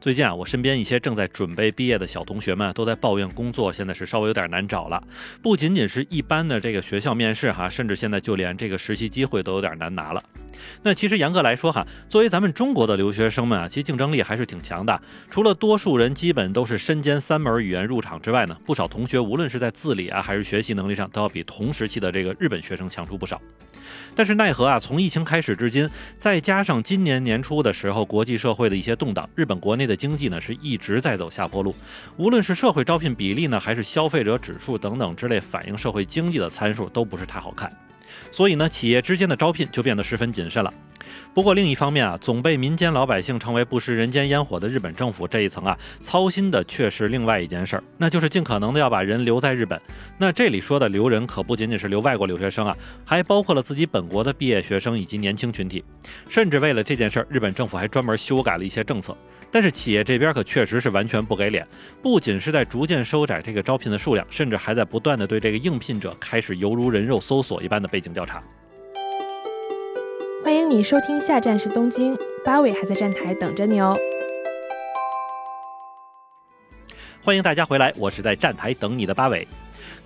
最近啊，我身边一些正在准备毕业的小同学们都在抱怨工作现在是稍微有点难找了。不仅仅是一般的这个学校面试哈，甚至现在就连这个实习机会都有点难拿了。那其实严格来说哈，作为咱们中国的留学生们啊，其实竞争力还是挺强的。除了多数人基本都是身兼三门语言入场之外呢，不少同学无论是在自理啊还是学习能力上，都要比同时期的这个日本学生强出不少。但是奈何啊，从疫情开始至今，再加上今年年初的时候国际社会的一些动荡，日本国内的经济呢是一直在走下坡路。无论是社会招聘比例呢，还是消费者指数等等之类反映社会经济的参数，都不是太好看。所以呢，企业之间的招聘就变得十分谨慎了。不过另一方面啊，总被民间老百姓称为不食人间烟火的日本政府这一层啊，操心的却是另外一件事儿，那就是尽可能的要把人留在日本。那这里说的留人可不仅仅是留外国留学生啊，还包括了自己本国的毕业学生以及年轻群体。甚至为了这件事儿，日本政府还专门修改了一些政策。但是企业这边可确实是完全不给脸，不仅是在逐渐收窄这个招聘的数量，甚至还在不断的对这个应聘者开始犹如人肉搜索一般的背景调查。欢迎你收听，下站是东京，八尾还在站台等着你哦。欢迎大家回来，我是在站台等你的八尾。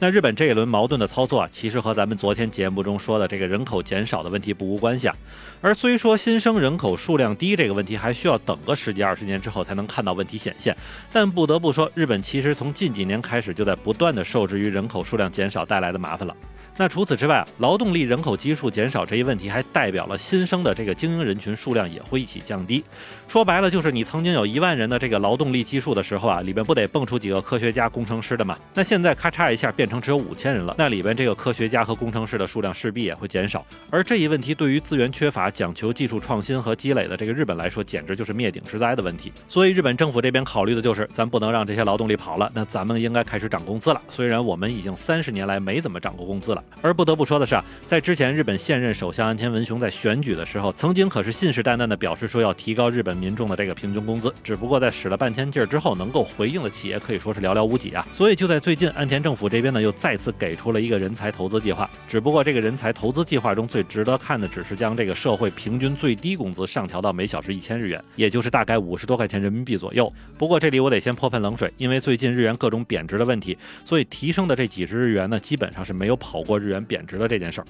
那日本这一轮矛盾的操作啊，其实和咱们昨天节目中说的这个人口减少的问题不无关系啊。而虽说新生人口数量低这个问题还需要等个十几二十年之后才能看到问题显现，但不得不说，日本其实从近几年开始就在不断的受制于人口数量减少带来的麻烦了。那除此之外啊，劳动力人口基数减少这一问题，还代表了新生的这个精英人群数量也会一起降低。说白了，就是你曾经有一万人的这个劳动力基数的时候啊，里边不得蹦出几个科学家、工程师的嘛？那现在咔嚓一下变成只有五千人了，那里边这个科学家和工程师的数量势必也会减少。而这一问题对于资源缺乏、讲求技术创新和积累的这个日本来说，简直就是灭顶之灾的问题。所以日本政府这边考虑的就是，咱不能让这些劳动力跑了，那咱们应该开始涨工资了。虽然我们已经三十年来没怎么涨过工资了。而不得不说的是啊，在之前日本现任首相安田文雄在选举的时候，曾经可是信誓旦旦的表示说要提高日本民众的这个平均工资。只不过在使了半天劲儿之后，能够回应的企业可以说是寥寥无几啊。所以就在最近，安田政府这边呢又再次给出了一个人才投资计划。只不过这个人才投资计划中最值得看的，只是将这个社会平均最低工资上调到每小时一千日元，也就是大概五十多块钱人民币左右。不过这里我得先泼盆冷水，因为最近日元各种贬值的问题，所以提升的这几十日元呢，基本上是没有跑过日元贬值的这件事儿。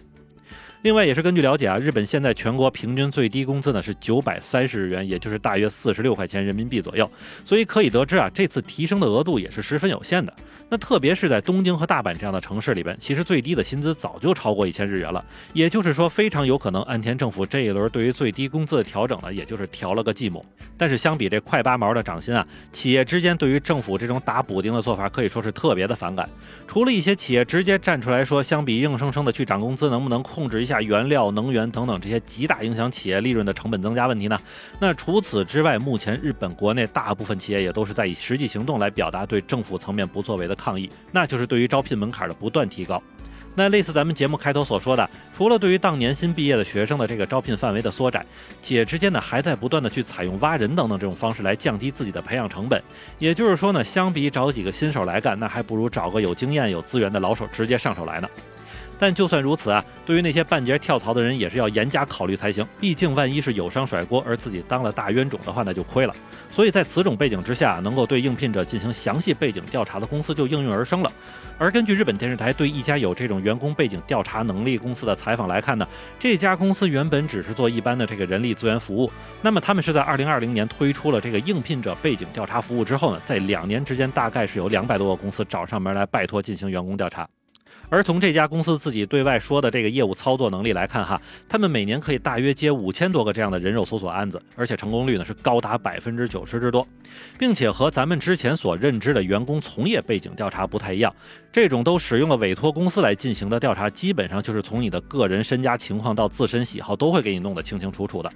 另外，也是根据了解啊，日本现在全国平均最低工资呢是九百三十日元，也就是大约四十六块钱人民币左右。所以可以得知啊，这次提升的额度也是十分有限的。那特别是在东京和大阪这样的城市里边，其实最低的薪资早就超过一千日元了。也就是说，非常有可能岸田政府这一轮对于最低工资的调整呢，也就是调了个寂寞。但是相比这快八毛的涨薪啊，企业之间对于政府这种打补丁的做法可以说是特别的反感。除了一些企业直接站出来说，相比硬生生的去涨工资，能不能控制一下下原料、能源等等这些极大影响企业利润的成本增加问题呢？那除此之外，目前日本国内大部分企业也都是在以实际行动来表达对政府层面不作为的抗议，那就是对于招聘门槛的不断提高。那类似咱们节目开头所说的，除了对于当年新毕业的学生的这个招聘范围的缩窄，企业之间呢还在不断的去采用挖人等等这种方式来降低自己的培养成本。也就是说呢，相比找几个新手来干，那还不如找个有经验、有资源的老手直接上手来呢。但就算如此啊，对于那些半截跳槽的人，也是要严加考虑才行。毕竟万一是有伤甩锅，而自己当了大冤种的话，那就亏了。所以在此种背景之下，能够对应聘者进行详细背景调查的公司就应运而生了。而根据日本电视台对一家有这种员工背景调查能力公司的采访来看呢，这家公司原本只是做一般的这个人力资源服务。那么他们是在二零二零年推出了这个应聘者背景调查服务之后呢，在两年之间，大概是有两百多个公司找上门来拜托进行员工调查。而从这家公司自己对外说的这个业务操作能力来看，哈，他们每年可以大约接五千多个这样的人肉搜索案子，而且成功率呢是高达百分之九十之多，并且和咱们之前所认知的员工从业背景调查不太一样，这种都使用了委托公司来进行的调查，基本上就是从你的个人身家情况到自身喜好都会给你弄得清清楚楚的。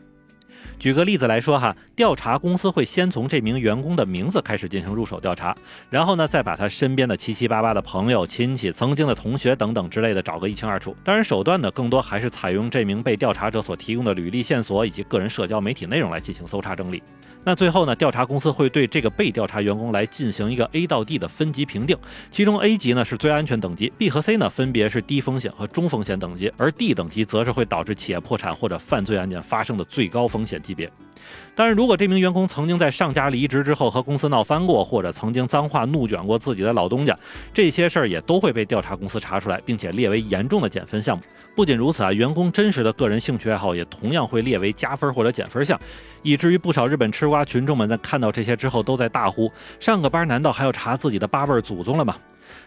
举个例子来说哈，调查公司会先从这名员工的名字开始进行入手调查，然后呢，再把他身边的七七八八的朋友、亲戚、曾经的同学等等之类的找个一清二楚。当然，手段呢，更多还是采用这名被调查者所提供的履历线索以及个人社交媒体内容来进行搜查整理。那最后呢，调查公司会对这个被调查员工来进行一个 A 到 D 的分级评定，其中 A 级呢是最安全等级，B 和 C 呢分别是低风险和中风险等级，而 D 等级则是会导致企业破产或者犯罪案件发生的最高风险级别。当然，如果这名员工曾经在上家离职之后和公司闹翻过，或者曾经脏话怒卷过自己的老东家，这些事儿也都会被调查公司查出来，并且列为严重的减分项目。不仅如此啊，员工真实的个人兴趣爱好也同样会列为加分或者减分项，以至于不少日本吃瓜瓜群众们在看到这些之后，都在大呼：上个班难道还要查自己的八辈儿祖宗了吗？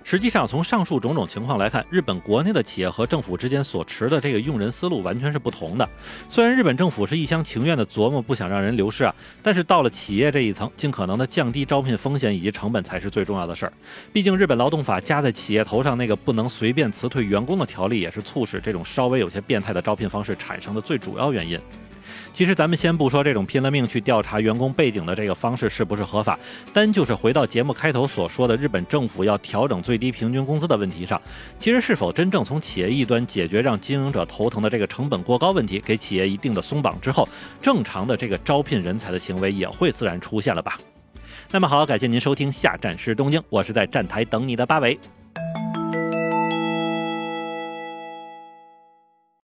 实际上，从上述种种情况来看，日本国内的企业和政府之间所持的这个用人思路完全是不同的。虽然日本政府是一厢情愿的琢磨不想让人流失啊，但是到了企业这一层，尽可能的降低招聘风险以及成本才是最重要的事儿。毕竟日本劳动法加在企业头上那个不能随便辞退员工的条例，也是促使这种稍微有些变态的招聘方式产生的最主要原因。其实咱们先不说这种拼了命去调查员工背景的这个方式是不是合法，单就是回到节目开头所说的日本政府要调整最低平均工资的问题上，其实是否真正从企业一端解决让经营者头疼的这个成本过高问题，给企业一定的松绑之后，正常的这个招聘人才的行为也会自然出现了吧？那么好，感谢您收听下站是东京，我是在站台等你的八尾。